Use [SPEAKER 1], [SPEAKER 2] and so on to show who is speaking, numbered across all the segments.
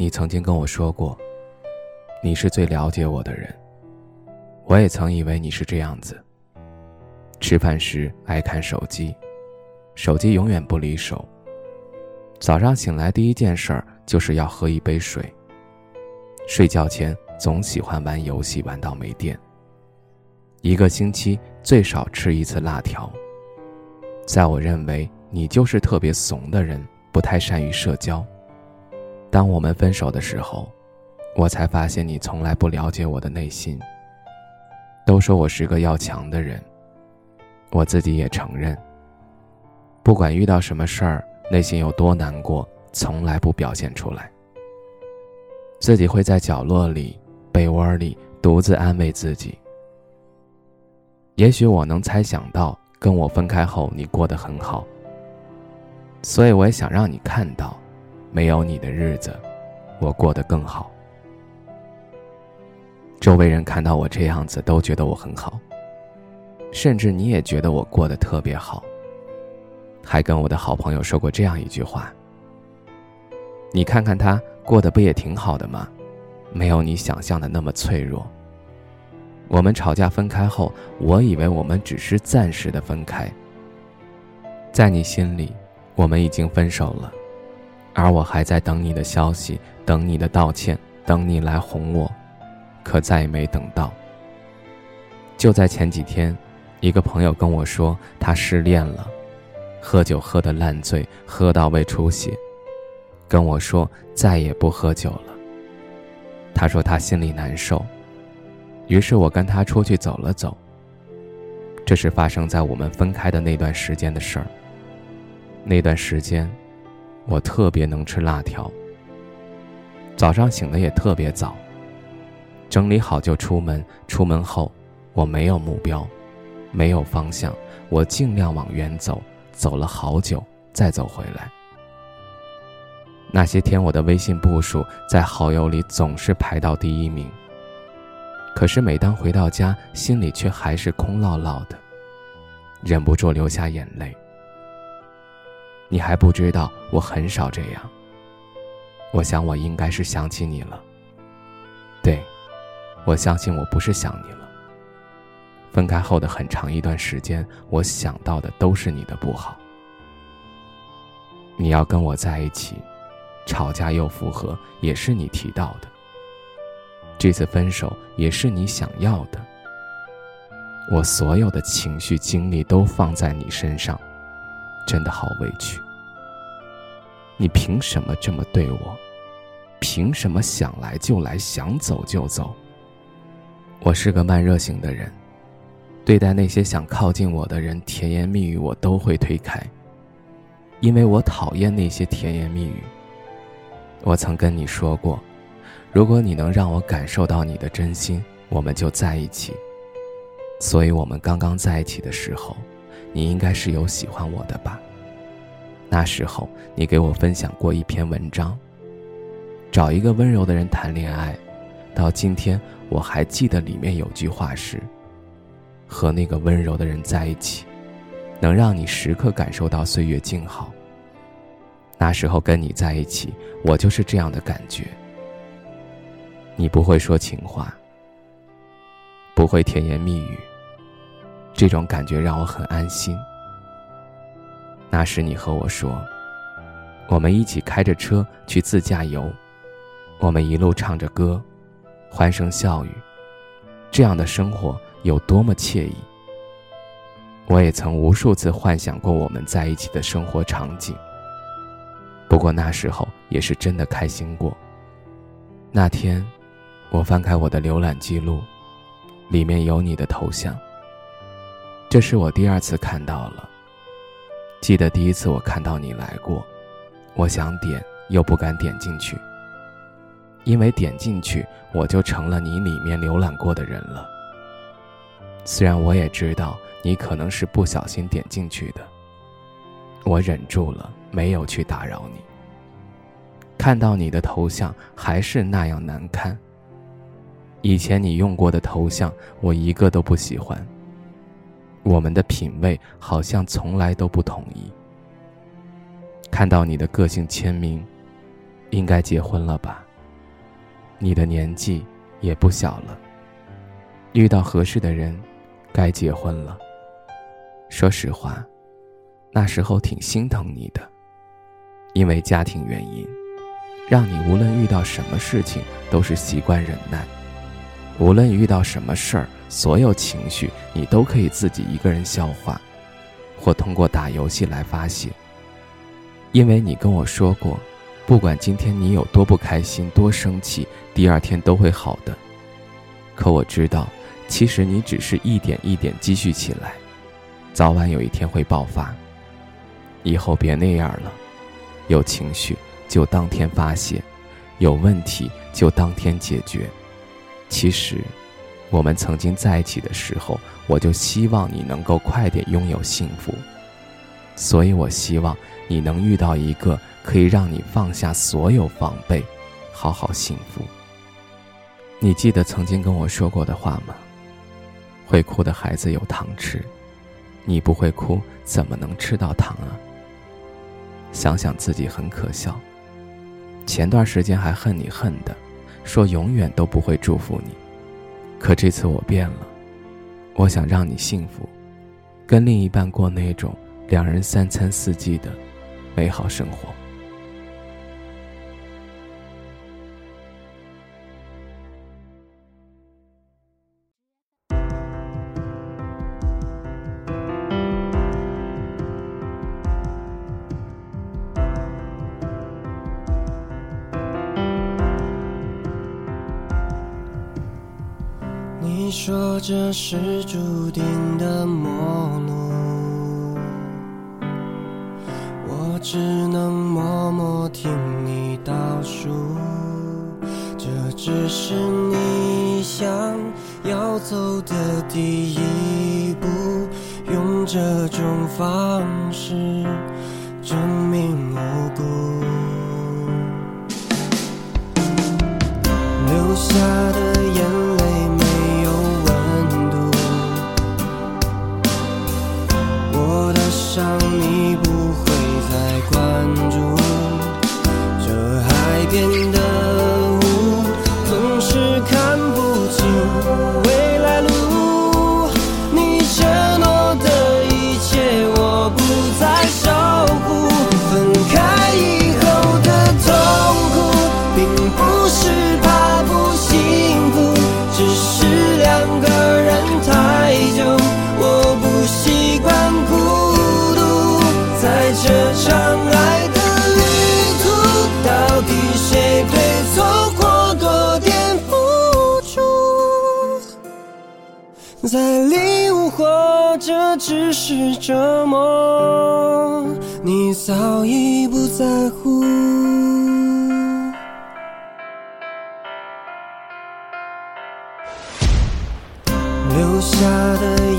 [SPEAKER 1] 你曾经跟我说过，你是最了解我的人。我也曾以为你是这样子。吃饭时爱看手机，手机永远不离手。早上醒来第一件事儿就是要喝一杯水。睡觉前总喜欢玩游戏玩到没电。一个星期最少吃一次辣条。在我认为你就是特别怂的人，不太善于社交。当我们分手的时候，我才发现你从来不了解我的内心。都说我是个要强的人，我自己也承认。不管遇到什么事儿，内心有多难过，从来不表现出来。自己会在角落里、被窝里独自安慰自己。也许我能猜想到，跟我分开后你过得很好，所以我也想让你看到。没有你的日子，我过得更好。周围人看到我这样子，都觉得我很好。甚至你也觉得我过得特别好。还跟我的好朋友说过这样一句话：“你看看他过得不也挺好的吗？没有你想象的那么脆弱。”我们吵架分开后，我以为我们只是暂时的分开。在你心里，我们已经分手了。而我还在等你的消息，等你的道歉，等你来哄我，可再也没等到。就在前几天，一个朋友跟我说他失恋了，喝酒喝得烂醉，喝到胃出血，跟我说再也不喝酒了。他说他心里难受，于是我跟他出去走了走。这是发生在我们分开的那段时间的事儿。那段时间。我特别能吃辣条。早上醒的也特别早。整理好就出门，出门后我没有目标，没有方向，我尽量往远走，走了好久再走回来。那些天我的微信步数在好友里总是排到第一名。可是每当回到家，心里却还是空落落的，忍不住流下眼泪。你还不知道，我很少这样。我想，我应该是想起你了。对，我相信我不是想你了。分开后的很长一段时间，我想到的都是你的不好。你要跟我在一起，吵架又复合，也是你提到的。这次分手也是你想要的。我所有的情绪精力都放在你身上。真的好委屈。你凭什么这么对我？凭什么想来就来，想走就走？我是个慢热型的人，对待那些想靠近我的人，甜言蜜语我都会推开，因为我讨厌那些甜言蜜语。我曾跟你说过，如果你能让我感受到你的真心，我们就在一起。所以，我们刚刚在一起的时候。你应该是有喜欢我的吧？那时候你给我分享过一篇文章。找一个温柔的人谈恋爱，到今天我还记得里面有句话是：和那个温柔的人在一起，能让你时刻感受到岁月静好。那时候跟你在一起，我就是这样的感觉。你不会说情话，不会甜言蜜语。这种感觉让我很安心。那时你和我说，我们一起开着车去自驾游，我们一路唱着歌，欢声笑语，这样的生活有多么惬意。我也曾无数次幻想过我们在一起的生活场景。不过那时候也是真的开心过。那天，我翻开我的浏览记录，里面有你的头像。这是我第二次看到了。记得第一次我看到你来过，我想点又不敢点进去。因为点进去，我就成了你里面浏览过的人了。虽然我也知道你可能是不小心点进去的，我忍住了，没有去打扰你。看到你的头像还是那样难看。以前你用过的头像，我一个都不喜欢。我们的品味好像从来都不统一。看到你的个性签名，应该结婚了吧？你的年纪也不小了，遇到合适的人，该结婚了。说实话，那时候挺心疼你的，因为家庭原因，让你无论遇到什么事情都是习惯忍耐。无论遇到什么事儿，所有情绪你都可以自己一个人消化，或通过打游戏来发泄。因为你跟我说过，不管今天你有多不开心、多生气，第二天都会好的。可我知道，其实你只是一点一点积蓄起来，早晚有一天会爆发。以后别那样了，有情绪就当天发泄，有问题就当天解决。其实，我们曾经在一起的时候，我就希望你能够快点拥有幸福。所以我希望你能遇到一个可以让你放下所有防备，好好幸福。你记得曾经跟我说过的话吗？会哭的孩子有糖吃，你不会哭，怎么能吃到糖啊？想想自己很可笑，前段时间还恨你恨的。说永远都不会祝福你，可这次我变了，我想让你幸福，跟另一半过那种两人三餐四季的美好生活。
[SPEAKER 2] 你说这是注定的陌路，我只能默默听你倒数。这只是你想要走的第一步，用这种方式证明无辜，来守护，分开以后的痛苦，并不是怕不幸福，只是两个人太久，我不习惯孤独，在这场爱的旅途，到底谁对错过多点付出，在离。悟，或者只是折磨，你早已不在乎。留下的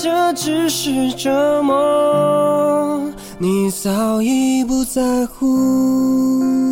[SPEAKER 2] 这只是折磨，你早已不在乎。